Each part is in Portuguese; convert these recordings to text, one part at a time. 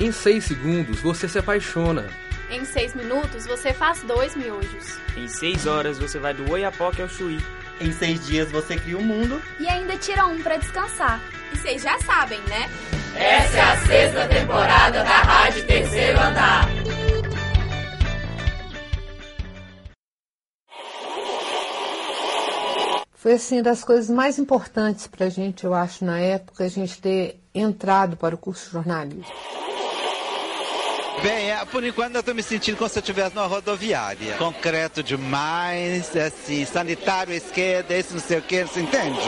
Em 6 segundos, você se apaixona. Em 6 minutos, você faz dois miojos. Em 6 horas, você vai do Oiapoque ao Chuí. Em 6 dias, você cria o um mundo. E ainda tira um para descansar. E vocês já sabem, né? Essa é a sexta temporada da Rádio Terceiro Andar. Foi assim das coisas mais importantes para a gente, eu acho, na época, a gente ter entrado para o curso de jornalismo. Bem, é, por enquanto eu estou me sentindo como se eu estivesse numa rodoviária. Concreto demais, assim, sanitário esquerda, esse não sei o que, você entende?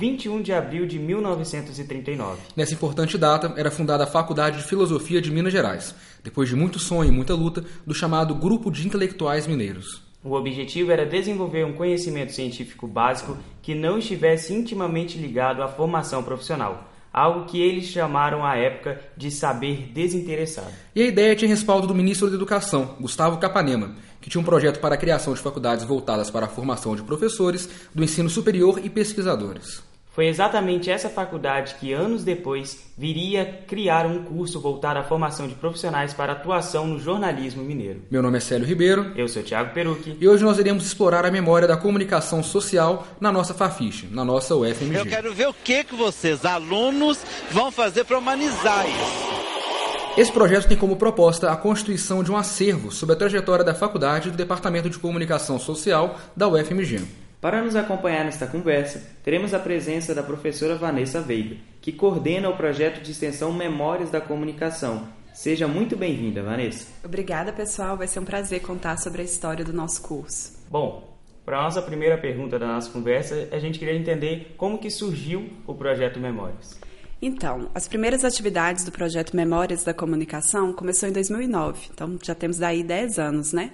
21 de abril de 1939. Nessa importante data, era fundada a Faculdade de Filosofia de Minas Gerais, depois de muito sonho e muita luta, do chamado Grupo de Intelectuais Mineiros. O objetivo era desenvolver um conhecimento científico básico que não estivesse intimamente ligado à formação profissional, algo que eles chamaram à época de saber desinteressado. E a ideia tinha respaldo do ministro da Educação, Gustavo Capanema, que tinha um projeto para a criação de faculdades voltadas para a formação de professores do ensino superior e pesquisadores. Foi exatamente essa faculdade que, anos depois, viria criar um curso voltado à formação de profissionais para atuação no jornalismo mineiro. Meu nome é Célio Ribeiro. Eu sou Tiago Perucchi. E hoje nós iremos explorar a memória da comunicação social na nossa Fafiche, na nossa UFMG. Eu quero ver o que, que vocês, alunos, vão fazer para humanizar isso. Esse projeto tem como proposta a constituição de um acervo sobre a trajetória da faculdade do Departamento de Comunicação Social da UFMG. Para nos acompanhar nesta conversa, teremos a presença da professora Vanessa Veiga, que coordena o projeto de extensão Memórias da Comunicação. Seja muito bem-vinda, Vanessa. Obrigada, pessoal. Vai ser um prazer contar sobre a história do nosso curso. Bom, para a nossa primeira pergunta da nossa conversa, a gente queria entender como que surgiu o projeto Memórias. Então, as primeiras atividades do projeto Memórias da Comunicação começou em 2009, então já temos daí 10 anos, né?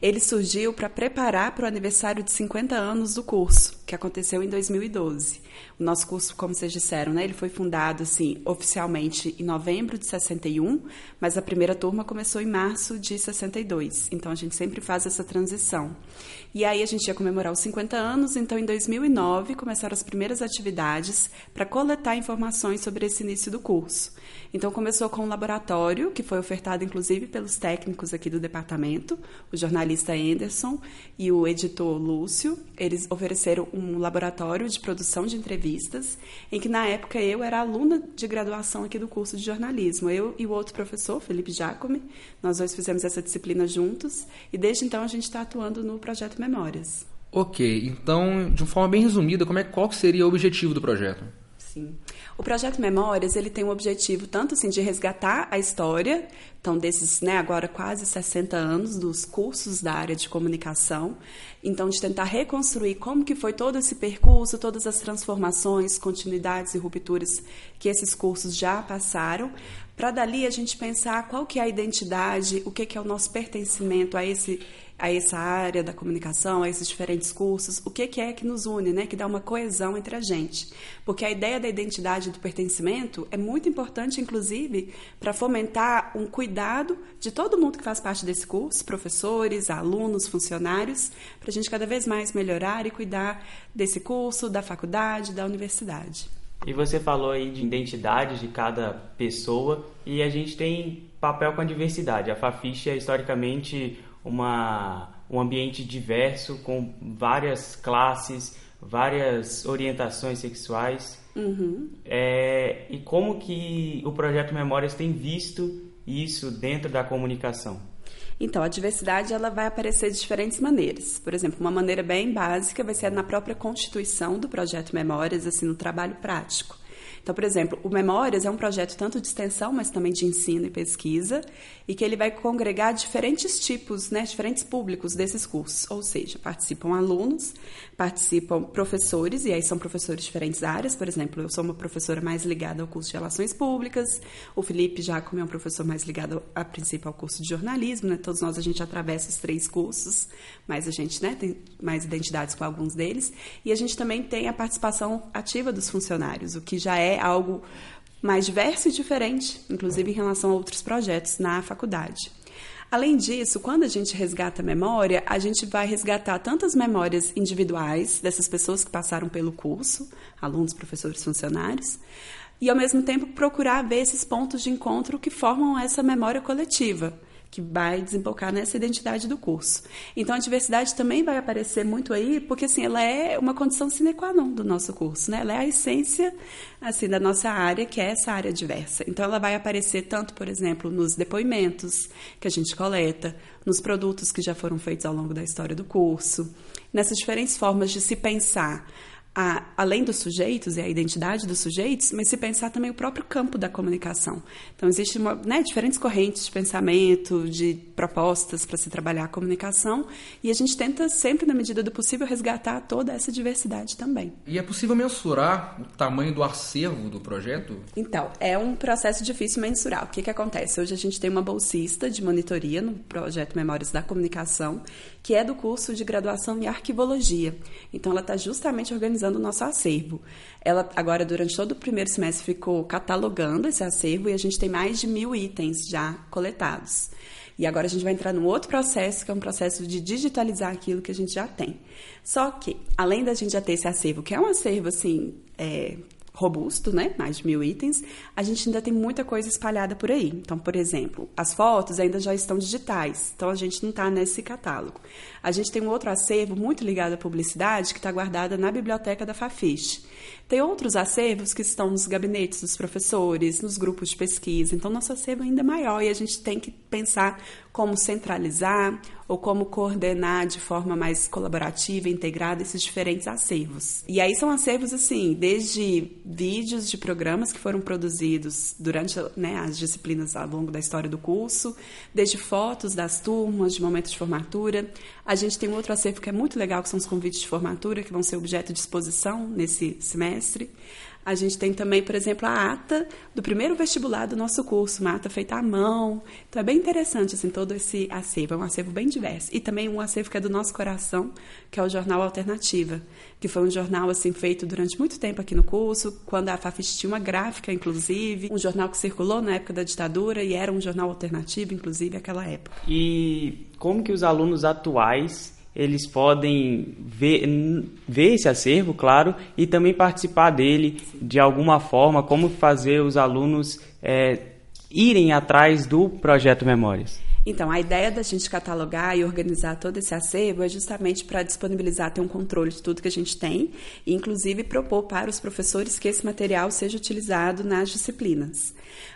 Ele surgiu para preparar para o aniversário de 50 anos do curso, que aconteceu em 2012. O nosso curso, como vocês disseram, né, ele foi fundado assim oficialmente em novembro de 61, mas a primeira turma começou em março de 62. Então a gente sempre faz essa transição. E aí a gente ia comemorar os 50 anos, então em 2009 começaram as primeiras atividades para coletar informações sobre esse início do curso. Então começou com um laboratório que foi ofertado inclusive pelos técnicos aqui do departamento, o jornalista Anderson e o editor Lúcio. Eles ofereceram um laboratório de produção de entrevistas, em que na época eu era aluna de graduação aqui do curso de jornalismo. Eu e o outro professor, Felipe Jacome, nós dois fizemos essa disciplina juntos e desde então a gente está atuando no projeto Memórias. Ok, então, de uma forma bem resumida, como é, qual seria o objetivo do projeto? Sim. O projeto Memórias ele tem um objetivo tanto assim de resgatar a história, então desses, né, agora quase 60 anos dos cursos da área de comunicação, então de tentar reconstruir como que foi todo esse percurso, todas as transformações, continuidades e rupturas que esses cursos já passaram, para dali a gente pensar qual que é a identidade, o que que é o nosso pertencimento a esse a essa área da comunicação, a esses diferentes cursos, o que, que é que nos une, né? que dá uma coesão entre a gente. Porque a ideia da identidade e do pertencimento é muito importante, inclusive, para fomentar um cuidado de todo mundo que faz parte desse curso, professores, alunos, funcionários, para a gente cada vez mais melhorar e cuidar desse curso, da faculdade, da universidade. E você falou aí de identidade de cada pessoa e a gente tem papel com a diversidade. A Fafiche é historicamente uma, um ambiente diverso com várias classes, várias orientações sexuais. Uhum. É, e como que o projeto Memórias tem visto isso dentro da comunicação? Então, a diversidade ela vai aparecer de diferentes maneiras. Por exemplo, uma maneira bem básica vai ser na própria constituição do projeto Memórias, assim, no trabalho prático. Então, por exemplo, o Memórias é um projeto tanto de extensão, mas também de ensino e pesquisa, e que ele vai congregar diferentes tipos, né, diferentes públicos desses cursos. Ou seja, participam alunos, participam professores, e aí são professores de diferentes áreas. Por exemplo, eu sou uma professora mais ligada ao curso de Relações Públicas, o Felipe Jacome é um professor mais ligado, a princípio, ao curso de jornalismo, né? Todos nós a gente atravessa os três cursos, mas a gente né, tem mais identidades com alguns deles. E a gente também tem a participação ativa dos funcionários, o que já é algo mais diverso e diferente, inclusive em relação a outros projetos na faculdade. Além disso, quando a gente resgata a memória, a gente vai resgatar tantas memórias individuais dessas pessoas que passaram pelo curso, alunos, professores, funcionários, e ao mesmo tempo procurar ver esses pontos de encontro que formam essa memória coletiva que vai desembocar nessa identidade do curso. Então a diversidade também vai aparecer muito aí, porque assim, ela é uma condição sine qua non do nosso curso, né? Ela é a essência assim da nossa área, que é essa área diversa. Então ela vai aparecer tanto, por exemplo, nos depoimentos que a gente coleta, nos produtos que já foram feitos ao longo da história do curso, nessas diferentes formas de se pensar a, além dos sujeitos e a identidade dos sujeitos, mas se pensar também o próprio campo da comunicação. Então, existem né, diferentes correntes de pensamento, de propostas para se trabalhar a comunicação, e a gente tenta sempre, na medida do possível, resgatar toda essa diversidade também. E é possível mensurar o tamanho do acervo do projeto? Então, é um processo difícil mensurar. O que, que acontece? Hoje a gente tem uma bolsista de monitoria no projeto Memórias da Comunicação, que é do curso de graduação em arquivologia. Então, ela está justamente organizando o nosso acervo. Ela, agora, durante todo o primeiro semestre, ficou catalogando esse acervo e a gente tem mais de mil itens já coletados. E agora a gente vai entrar num outro processo, que é um processo de digitalizar aquilo que a gente já tem. Só que, além da gente já ter esse acervo, que é um acervo, assim, é, robusto, né? Mais de mil itens, a gente ainda tem muita coisa espalhada por aí. Então, por exemplo, as fotos ainda já estão digitais, então a gente não está nesse catálogo. A gente tem um outro acervo muito ligado à publicidade que está guardada na biblioteca da Fafiche. Tem outros acervos que estão nos gabinetes dos professores, nos grupos de pesquisa. Então, nosso acervo ainda é maior e a gente tem que pensar como centralizar ou como coordenar de forma mais colaborativa integrada esses diferentes acervos. E aí são acervos assim, desde vídeos de programas que foram produzidos durante né, as disciplinas ao longo da história do curso, desde fotos das turmas, de momentos de formatura. A gente tem um outro acervo que é muito legal, que são os convites de formatura, que vão ser objeto de exposição nesse semestre. A gente tem também, por exemplo, a ata do primeiro vestibular do nosso curso, uma ata feita à mão. Então é bem interessante assim todo esse acervo, é um acervo bem diverso. E também um acervo que é do nosso coração, que é o jornal Alternativa, que foi um jornal assim feito durante muito tempo aqui no curso, quando a Fafis tinha uma gráfica inclusive, um jornal que circulou na época da ditadura e era um jornal alternativo inclusive naquela época. E como que os alunos atuais eles podem ver, ver esse acervo, claro, e também participar dele de alguma forma, como fazer os alunos é, irem atrás do projeto Memórias. Então, a ideia da gente catalogar e organizar todo esse acervo é justamente para disponibilizar, ter um controle de tudo que a gente tem e, inclusive, propor para os professores que esse material seja utilizado nas disciplinas.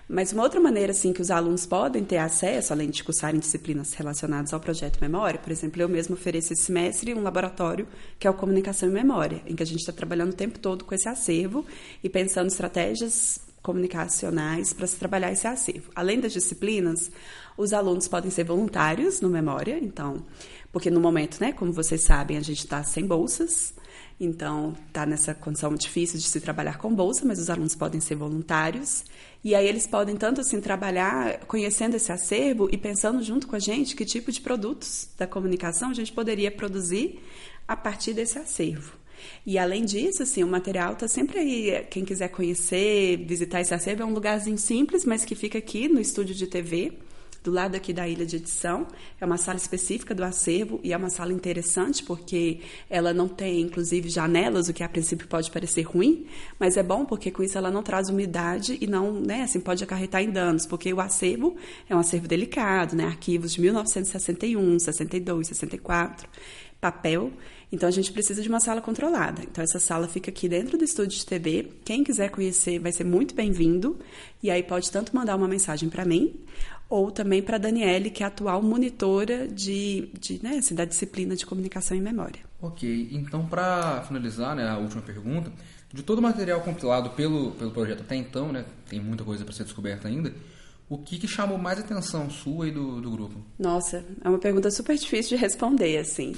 Mas uma outra maneira assim que os alunos podem ter acesso, além de cursarem disciplinas relacionadas ao projeto Memória, por exemplo, eu mesmo ofereço esse semestre um laboratório que é o Comunicação e Memória, em que a gente está trabalhando o tempo todo com esse acervo e pensando estratégias comunicacionais para se trabalhar esse acervo. Além das disciplinas, os alunos podem ser voluntários no Memória, então, porque no momento, né, como vocês sabem, a gente está sem bolsas, então está nessa condição difícil de se trabalhar com bolsa, mas os alunos podem ser voluntários e aí eles podem tanto assim trabalhar conhecendo esse acervo e pensando junto com a gente que tipo de produtos da comunicação a gente poderia produzir a partir desse acervo. E além disso, assim, o material está sempre aí. Quem quiser conhecer, visitar esse acervo, é um lugarzinho simples, mas que fica aqui no estúdio de TV do lado aqui da ilha de edição. É uma sala específica do acervo e é uma sala interessante porque ela não tem, inclusive, janelas, o que a princípio pode parecer ruim, mas é bom porque com isso ela não traz umidade e não, né, assim, pode acarretar em danos, porque o acervo é um acervo delicado, né, arquivos de 1961, 62, 64, papel. Então a gente precisa de uma sala controlada. Então essa sala fica aqui dentro do estúdio de TV. Quem quiser conhecer vai ser muito bem-vindo. E aí pode tanto mandar uma mensagem para mim ou também para a Daniele, que é a atual monitora de, de né, assim, da disciplina de comunicação e memória. Ok, então para finalizar né, a última pergunta, de todo o material compilado pelo, pelo projeto até então, né, tem muita coisa para ser descoberta ainda, o que, que, chamou mais atenção sua e do, do grupo? Nossa, é uma pergunta super difícil de responder, assim.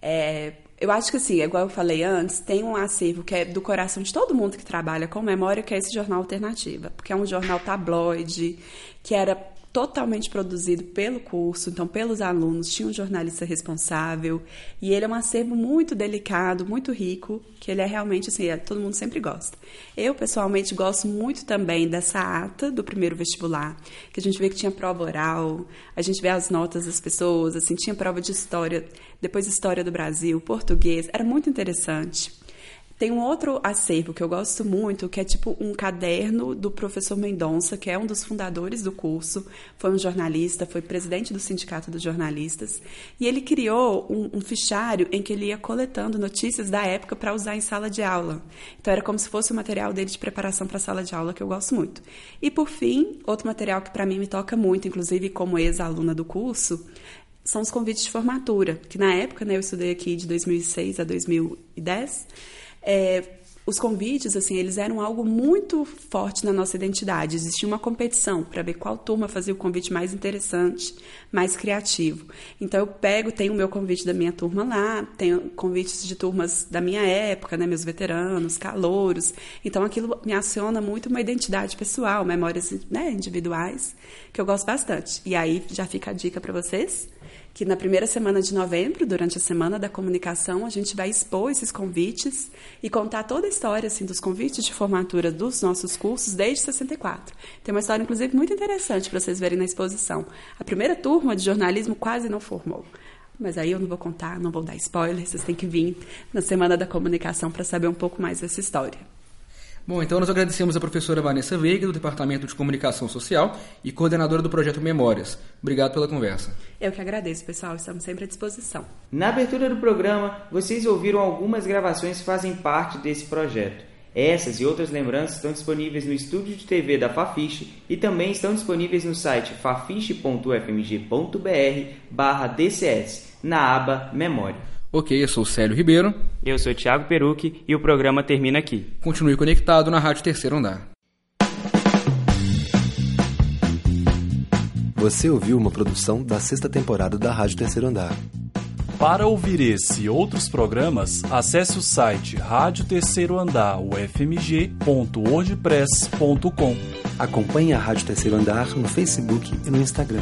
É, eu acho que assim, igual eu falei antes, tem um acervo que é do coração de todo mundo que trabalha com memória, que é esse jornal Alternativa, porque é um jornal tabloide, que era totalmente produzido pelo curso, então pelos alunos, tinha um jornalista responsável, e ele é um acervo muito delicado, muito rico, que ele é realmente assim, é, todo mundo sempre gosta. Eu, pessoalmente, gosto muito também dessa ata do primeiro vestibular, que a gente vê que tinha prova oral, a gente vê as notas das pessoas, assim, tinha prova de história, depois história do Brasil, português, era muito interessante. Tem um outro acervo que eu gosto muito, que é tipo um caderno do professor Mendonça, que é um dos fundadores do curso, foi um jornalista, foi presidente do Sindicato dos Jornalistas, e ele criou um, um fichário em que ele ia coletando notícias da época para usar em sala de aula. Então era como se fosse o material dele de preparação para a sala de aula, que eu gosto muito. E por fim, outro material que para mim me toca muito, inclusive como ex-aluna do curso, são os convites de formatura, que na época, né, eu estudei aqui de 2006 a 2010, é, os convites, assim, eles eram algo muito forte na nossa identidade. Existia uma competição para ver qual turma fazia o convite mais interessante, mais criativo. Então eu pego, tenho o meu convite da minha turma lá, tenho convites de turmas da minha época, né, meus veteranos, calouros. Então aquilo me aciona muito uma identidade pessoal, memórias né, individuais, que eu gosto bastante. E aí já fica a dica para vocês que na primeira semana de novembro, durante a Semana da Comunicação, a gente vai expor esses convites e contar toda a história assim, dos convites de formatura dos nossos cursos desde 64. Tem uma história, inclusive, muito interessante para vocês verem na exposição. A primeira turma de jornalismo quase não formou. Mas aí eu não vou contar, não vou dar spoiler, vocês têm que vir na Semana da Comunicação para saber um pouco mais dessa história. Bom, então nós agradecemos a professora Vanessa Veiga, do Departamento de Comunicação Social e coordenadora do projeto Memórias. Obrigado pela conversa. Eu que agradeço, pessoal. Estamos sempre à disposição. Na abertura do programa, vocês ouviram algumas gravações que fazem parte desse projeto. Essas e outras lembranças estão disponíveis no estúdio de TV da Fafiche e também estão disponíveis no site fafiche.fmg.br/dcs, na aba Memória. Ok, eu sou o Célio Ribeiro. Eu sou o Thiago Perucci e o programa termina aqui. Continue conectado na Rádio Terceiro Andar. Você ouviu uma produção da sexta temporada da Rádio Terceiro Andar. Para ouvir esse e outros programas, acesse o site Rádio Terceiro Andar, ufmg.wordpress.com. Acompanhe a Rádio Terceiro Andar no Facebook e no Instagram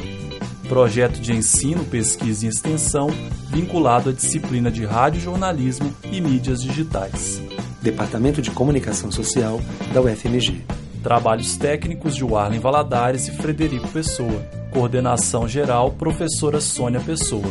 projeto de ensino, pesquisa e extensão vinculado à disciplina de rádio jornalismo e mídias digitais. Departamento de Comunicação Social da UFMG. Trabalhos técnicos de Warlen Valadares e Frederico Pessoa. Coordenação geral, professora Sônia Pessoa.